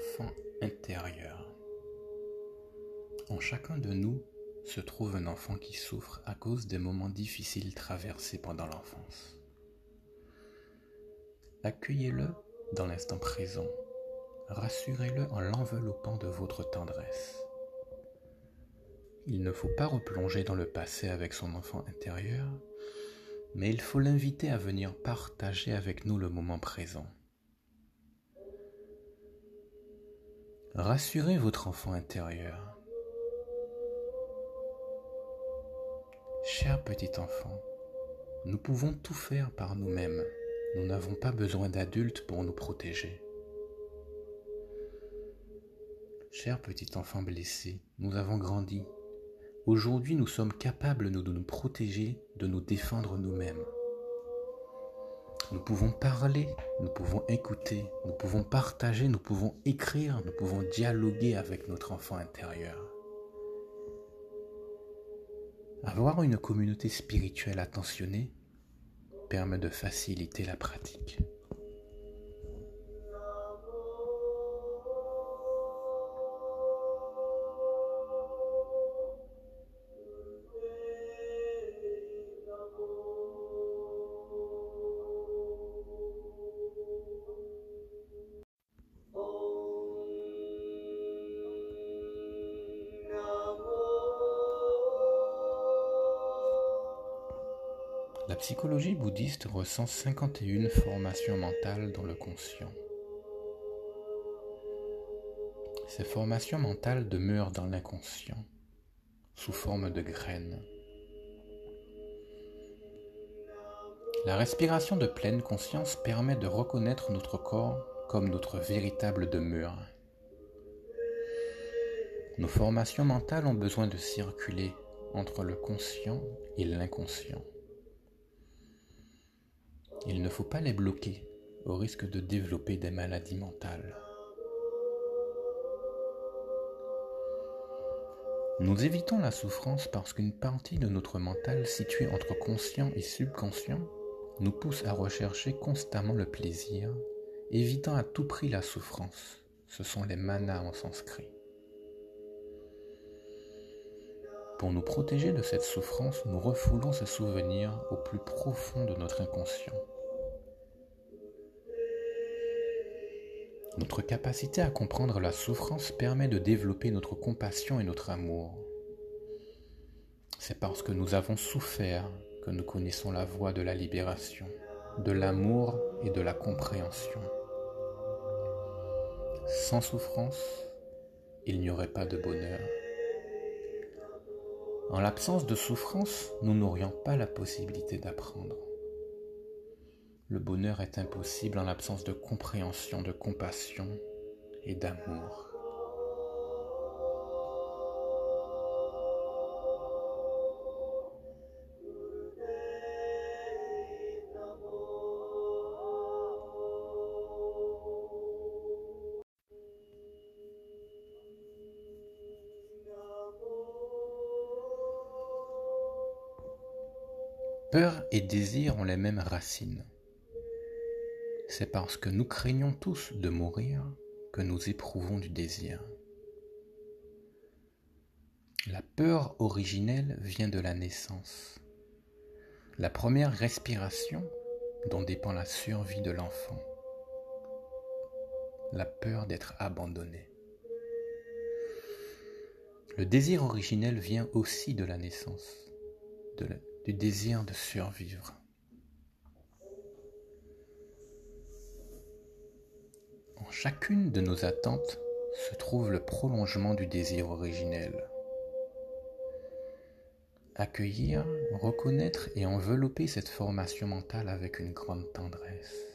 enfant. En chacun de nous se trouve un enfant qui souffre à cause des moments difficiles traversés pendant l'enfance. Accueillez-le dans l'instant présent. Rassurez-le en l'enveloppant de votre tendresse. Il ne faut pas replonger dans le passé avec son enfant intérieur, mais il faut l'inviter à venir partager avec nous le moment présent. Rassurez votre enfant intérieur. Cher petit enfant, nous pouvons tout faire par nous-mêmes. Nous n'avons pas besoin d'adultes pour nous protéger. Cher petit enfant blessé, nous avons grandi. Aujourd'hui, nous sommes capables de nous protéger, de nous défendre nous-mêmes. Nous pouvons parler, nous pouvons écouter, nous pouvons partager, nous pouvons écrire, nous pouvons dialoguer avec notre enfant intérieur. Avoir une communauté spirituelle attentionnée permet de faciliter la pratique. La psychologie bouddhiste recense 51 formations mentales dans le conscient. Ces formations mentales demeurent dans l'inconscient, sous forme de graines. La respiration de pleine conscience permet de reconnaître notre corps comme notre véritable demeure. Nos formations mentales ont besoin de circuler entre le conscient et l'inconscient. Il ne faut pas les bloquer au risque de développer des maladies mentales. Nous évitons la souffrance parce qu'une partie de notre mental située entre conscient et subconscient nous pousse à rechercher constamment le plaisir, évitant à tout prix la souffrance. Ce sont les manas en sanskrit. Pour nous protéger de cette souffrance, nous refoulons ce souvenir au plus profond de notre inconscient. Notre capacité à comprendre la souffrance permet de développer notre compassion et notre amour. C'est parce que nous avons souffert que nous connaissons la voie de la libération, de l'amour et de la compréhension. Sans souffrance, il n'y aurait pas de bonheur. En l'absence de souffrance, nous n'aurions pas la possibilité d'apprendre. Le bonheur est impossible en l'absence de compréhension, de compassion et d'amour. Et désir ont les mêmes racines. C'est parce que nous craignons tous de mourir que nous éprouvons du désir. La peur originelle vient de la naissance. La première respiration dont dépend la survie de l'enfant. La peur d'être abandonné. Le désir originel vient aussi de la naissance, de la, du désir de survivre. En chacune de nos attentes se trouve le prolongement du désir originel. Accueillir, reconnaître et envelopper cette formation mentale avec une grande tendresse.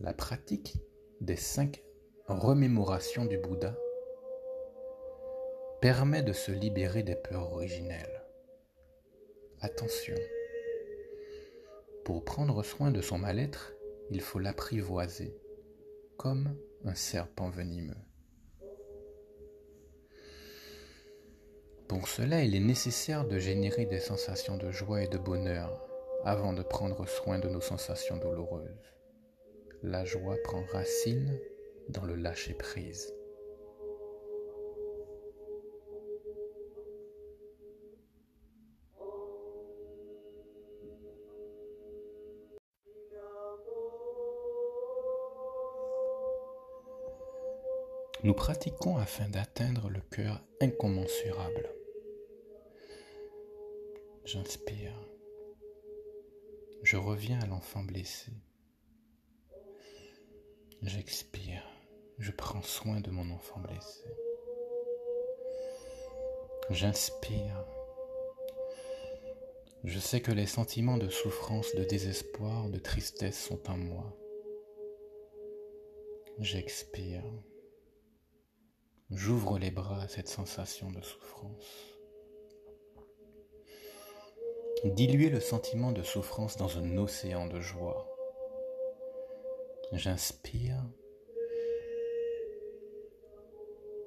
La pratique des cinq remémorations du Bouddha permet de se libérer des peurs originelles. Attention, pour prendre soin de son mal-être, il faut l'apprivoiser, comme un serpent venimeux. Pour cela, il est nécessaire de générer des sensations de joie et de bonheur avant de prendre soin de nos sensations douloureuses. La joie prend racine dans le lâcher-prise. Nous pratiquons afin d'atteindre le cœur incommensurable. J'inspire. Je reviens à l'enfant blessé. J'expire. Je prends soin de mon enfant blessé. J'inspire. Je sais que les sentiments de souffrance, de désespoir, de tristesse sont en moi. J'expire. J'ouvre les bras à cette sensation de souffrance. Diluer le sentiment de souffrance dans un océan de joie. J'inspire.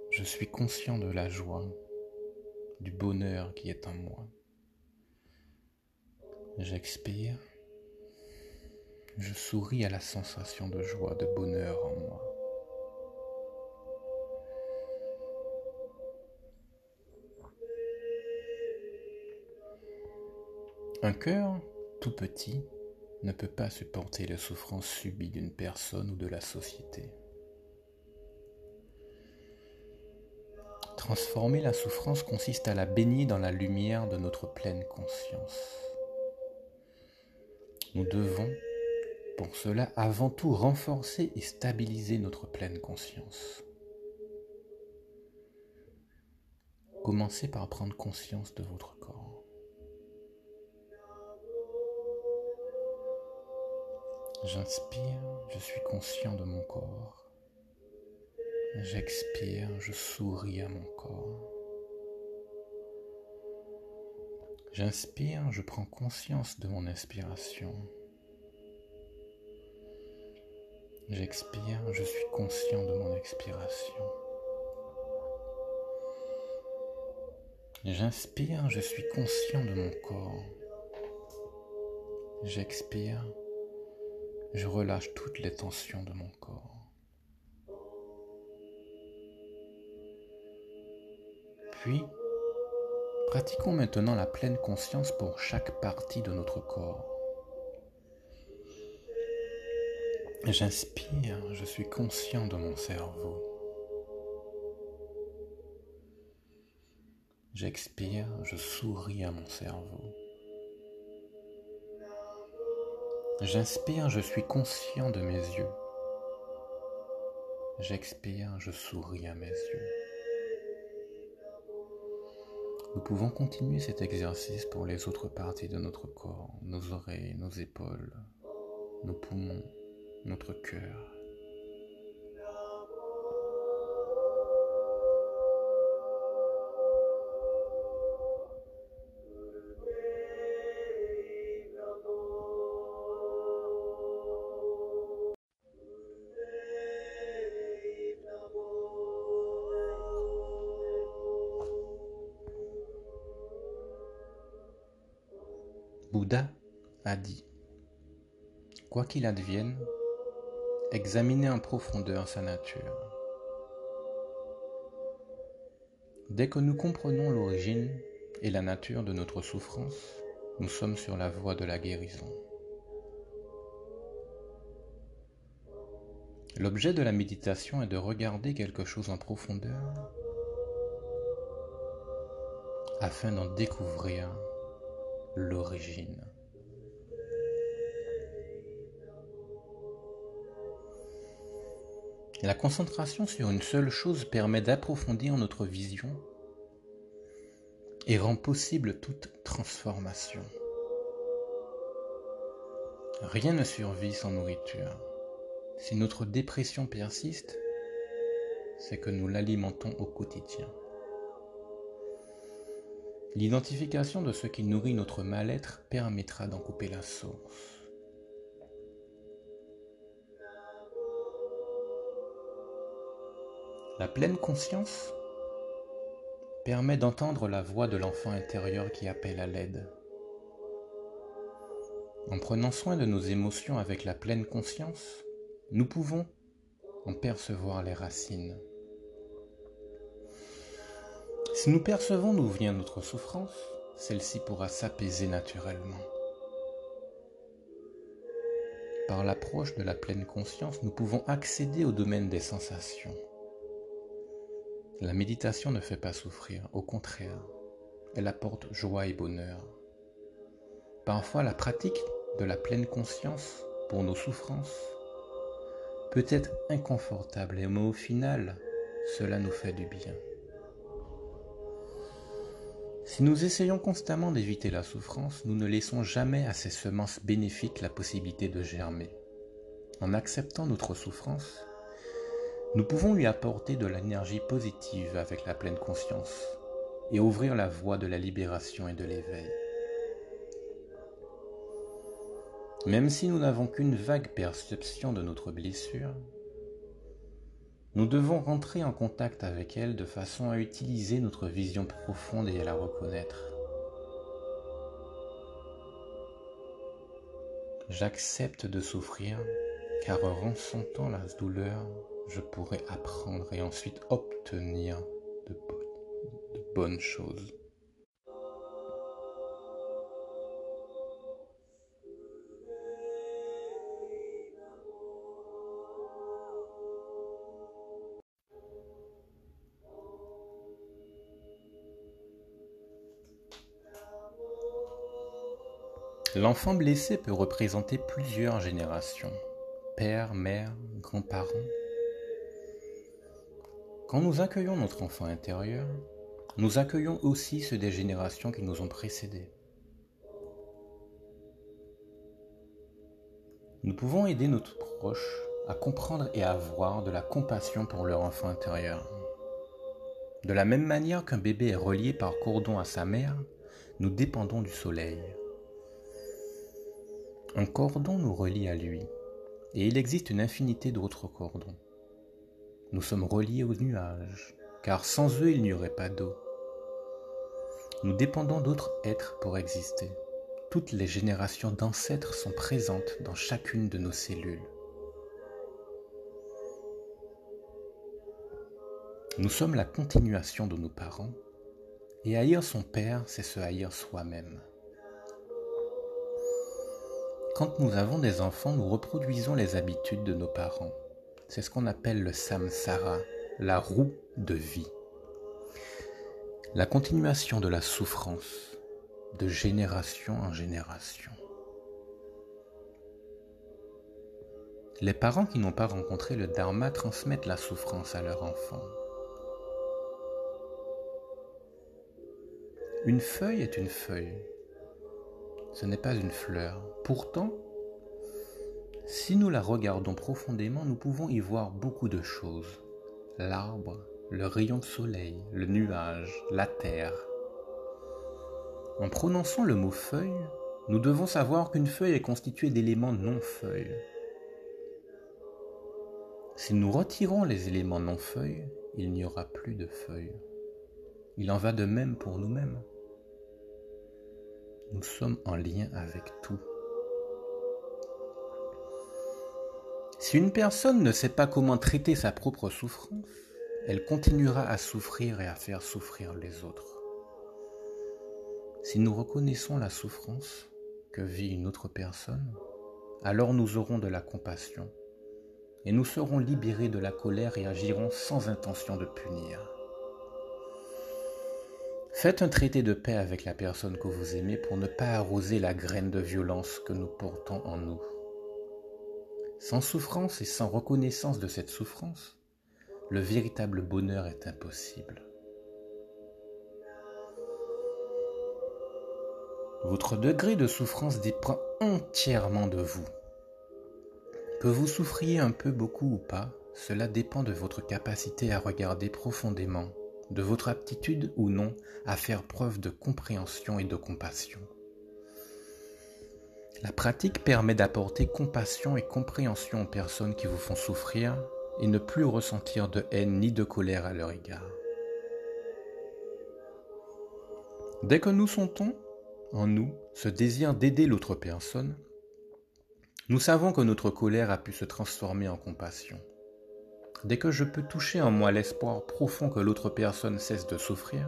Je suis conscient de la joie, du bonheur qui est en moi. J'expire. Je souris à la sensation de joie, de bonheur en moi. Un cœur tout petit ne peut pas supporter les souffrances subies d'une personne ou de la société. Transformer la souffrance consiste à la baigner dans la lumière de notre pleine conscience. Nous devons, pour cela, avant tout renforcer et stabiliser notre pleine conscience. Commencez par prendre conscience de votre corps. J'inspire, je suis conscient de mon corps. J'expire, je souris à mon corps. J'inspire, je prends conscience de mon inspiration. J'expire, je suis conscient de mon expiration. J'inspire, je suis conscient de mon corps. J'expire, je relâche toutes les tensions de mon corps. Puis, pratiquons maintenant la pleine conscience pour chaque partie de notre corps. J'inspire, je suis conscient de mon cerveau. J'expire, je souris à mon cerveau. J'inspire, je suis conscient de mes yeux. J'expire, je souris à mes yeux. Nous pouvons continuer cet exercice pour les autres parties de notre corps, nos oreilles, nos épaules, nos poumons, notre cœur. A dit, Quoi qu'il advienne, examinez en profondeur sa nature. Dès que nous comprenons l'origine et la nature de notre souffrance, nous sommes sur la voie de la guérison. L'objet de la méditation est de regarder quelque chose en profondeur afin d'en découvrir l'origine. La concentration sur une seule chose permet d'approfondir notre vision et rend possible toute transformation. Rien ne survit sans nourriture. Si notre dépression persiste, c'est que nous l'alimentons au quotidien. L'identification de ce qui nourrit notre mal-être permettra d'en couper la source. La pleine conscience permet d'entendre la voix de l'enfant intérieur qui appelle à l'aide. En prenant soin de nos émotions avec la pleine conscience, nous pouvons en percevoir les racines. Si nous percevons d'où vient notre souffrance, celle-ci pourra s'apaiser naturellement. Par l'approche de la pleine conscience, nous pouvons accéder au domaine des sensations. La méditation ne fait pas souffrir, au contraire, elle apporte joie et bonheur. Parfois, la pratique de la pleine conscience pour nos souffrances peut être inconfortable, mais au final, cela nous fait du bien. Si nous essayons constamment d'éviter la souffrance, nous ne laissons jamais à ces semences bénéfiques la possibilité de germer. En acceptant notre souffrance, nous pouvons lui apporter de l'énergie positive avec la pleine conscience et ouvrir la voie de la libération et de l'éveil. Même si nous n'avons qu'une vague perception de notre blessure, nous devons rentrer en contact avec elle de façon à utiliser notre vision profonde et à la reconnaître. J'accepte de souffrir car en ressentant la douleur, je pourrai apprendre et ensuite obtenir de, de bonnes choses. L'enfant blessé peut représenter plusieurs générations, père, mère, grands-parents. Quand nous accueillons notre enfant intérieur, nous accueillons aussi ceux des générations qui nous ont précédés. Nous pouvons aider notre proche à comprendre et à avoir de la compassion pour leur enfant intérieur. De la même manière qu'un bébé est relié par cordon à sa mère, nous dépendons du soleil. Un cordon nous relie à lui, et il existe une infinité d'autres cordons. Nous sommes reliés aux nuages, car sans eux il n'y aurait pas d'eau. Nous dépendons d'autres êtres pour exister. Toutes les générations d'ancêtres sont présentes dans chacune de nos cellules. Nous sommes la continuation de nos parents, et haïr son père, c'est se haïr soi-même. Quand nous avons des enfants, nous reproduisons les habitudes de nos parents. C'est ce qu'on appelle le samsara, la roue de vie. La continuation de la souffrance de génération en génération. Les parents qui n'ont pas rencontré le Dharma transmettent la souffrance à leurs enfants. Une feuille est une feuille ce n'est pas une fleur. Pourtant, si nous la regardons profondément, nous pouvons y voir beaucoup de choses. L'arbre, le rayon de soleil, le nuage, la terre. En prononçant le mot feuille, nous devons savoir qu'une feuille est constituée d'éléments non-feuilles. Si nous retirons les éléments non-feuilles, il n'y aura plus de feuilles. Il en va de même pour nous-mêmes. Nous sommes en lien avec tout. Si une personne ne sait pas comment traiter sa propre souffrance, elle continuera à souffrir et à faire souffrir les autres. Si nous reconnaissons la souffrance que vit une autre personne, alors nous aurons de la compassion et nous serons libérés de la colère et agirons sans intention de punir. Faites un traité de paix avec la personne que vous aimez pour ne pas arroser la graine de violence que nous portons en nous. Sans souffrance et sans reconnaissance de cette souffrance, le véritable bonheur est impossible. Votre degré de souffrance dépend entièrement de vous. Que vous souffriez un peu, beaucoup ou pas, cela dépend de votre capacité à regarder profondément de votre aptitude ou non à faire preuve de compréhension et de compassion. La pratique permet d'apporter compassion et compréhension aux personnes qui vous font souffrir et ne plus ressentir de haine ni de colère à leur égard. Dès que nous sentons en nous ce désir d'aider l'autre personne, Nous savons que notre colère a pu se transformer en compassion. Dès que je peux toucher en moi l'espoir profond que l'autre personne cesse de souffrir,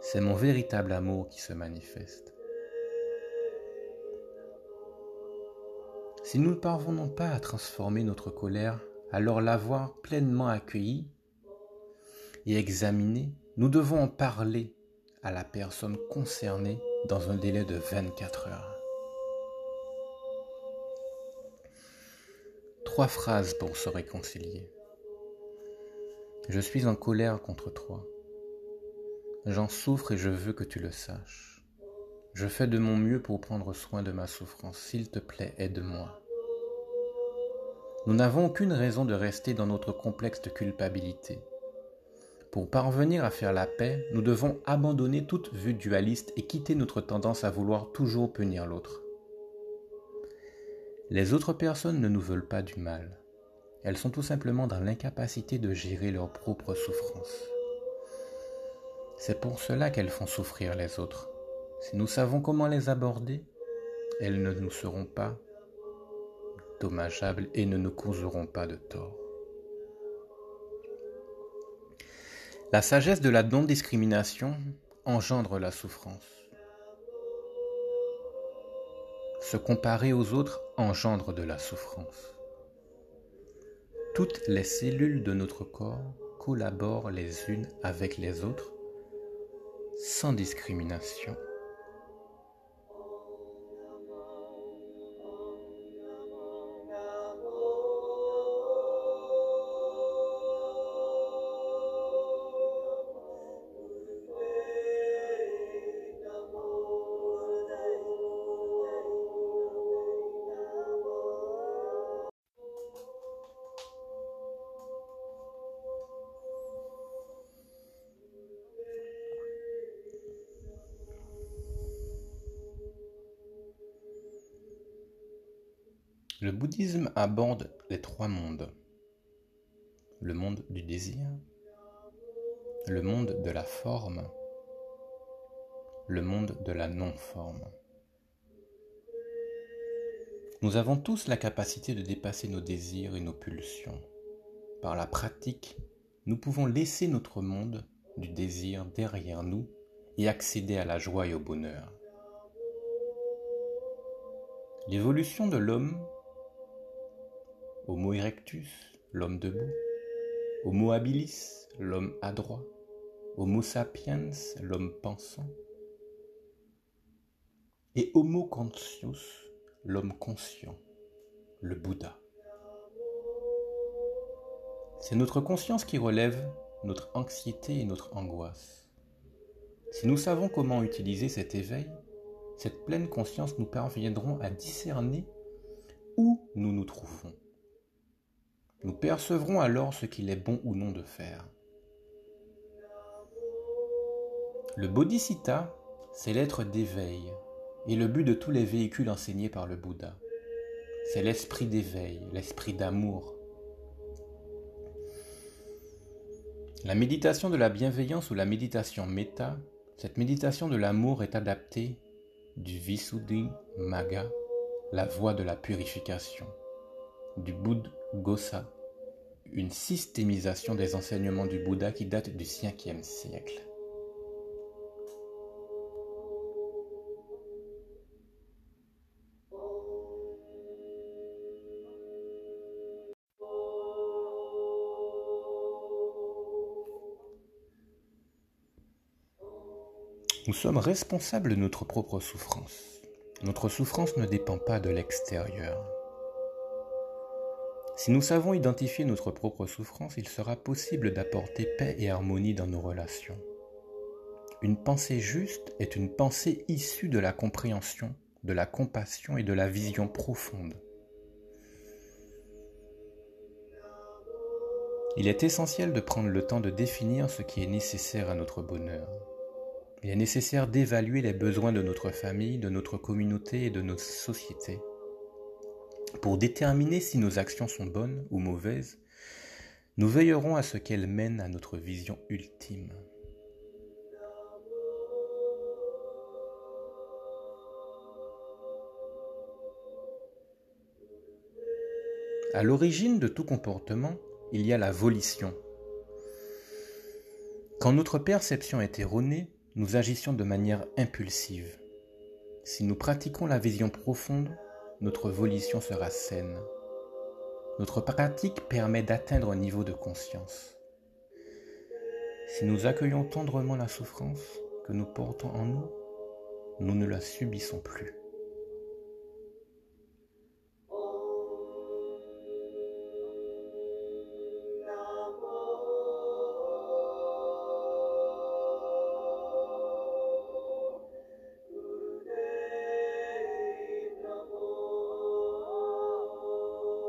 c'est mon véritable amour qui se manifeste. Si nous ne parvenons pas à transformer notre colère, alors l'avoir pleinement accueillie et examinée, nous devons en parler à la personne concernée dans un délai de 24 heures. Trois phrases pour se réconcilier. Je suis en colère contre toi. J'en souffre et je veux que tu le saches. Je fais de mon mieux pour prendre soin de ma souffrance. S'il te plaît, aide-moi. Nous n'avons aucune raison de rester dans notre complexe de culpabilité. Pour parvenir à faire la paix, nous devons abandonner toute vue dualiste et quitter notre tendance à vouloir toujours punir l'autre. Les autres personnes ne nous veulent pas du mal. Elles sont tout simplement dans l'incapacité de gérer leurs propres souffrances. C'est pour cela qu'elles font souffrir les autres. Si nous savons comment les aborder, elles ne nous seront pas dommageables et ne nous causeront pas de tort. La sagesse de la non-discrimination engendre la souffrance. Se comparer aux autres engendre de la souffrance. Toutes les cellules de notre corps collaborent les unes avec les autres sans discrimination. Le bouddhisme aborde les trois mondes. Le monde du désir, le monde de la forme, le monde de la non-forme. Nous avons tous la capacité de dépasser nos désirs et nos pulsions. Par la pratique, nous pouvons laisser notre monde du désir derrière nous et accéder à la joie et au bonheur. L'évolution de l'homme Homo erectus, l'homme debout, Homo habilis, l'homme adroit, Homo sapiens, l'homme pensant, et Homo conscius, l'homme conscient, le Bouddha. C'est notre conscience qui relève notre anxiété et notre angoisse. Si nous savons comment utiliser cet éveil, cette pleine conscience nous parviendrons à discerner où nous nous trouvons. Nous percevrons alors ce qu'il est bon ou non de faire. Le bodhisattva, c'est l'être d'éveil et le but de tous les véhicules enseignés par le Bouddha. C'est l'esprit d'éveil, l'esprit d'amour. La méditation de la bienveillance ou la méditation méta, cette méditation de l'amour est adaptée du Visuddhi Magga, la voie de la purification, du Bouddha Gosa, une systémisation des enseignements du Bouddha qui date du 5e siècle. Nous sommes responsables de notre propre souffrance. Notre souffrance ne dépend pas de l'extérieur. Si nous savons identifier notre propre souffrance, il sera possible d'apporter paix et harmonie dans nos relations. Une pensée juste est une pensée issue de la compréhension, de la compassion et de la vision profonde. Il est essentiel de prendre le temps de définir ce qui est nécessaire à notre bonheur. Il est nécessaire d'évaluer les besoins de notre famille, de notre communauté et de notre société. Pour déterminer si nos actions sont bonnes ou mauvaises, nous veillerons à ce qu'elles mènent à notre vision ultime. À l'origine de tout comportement, il y a la volition. Quand notre perception est erronée, nous agissions de manière impulsive. Si nous pratiquons la vision profonde, notre volition sera saine. Notre pratique permet d'atteindre un niveau de conscience. Si nous accueillons tendrement la souffrance que nous portons en nous, nous ne la subissons plus.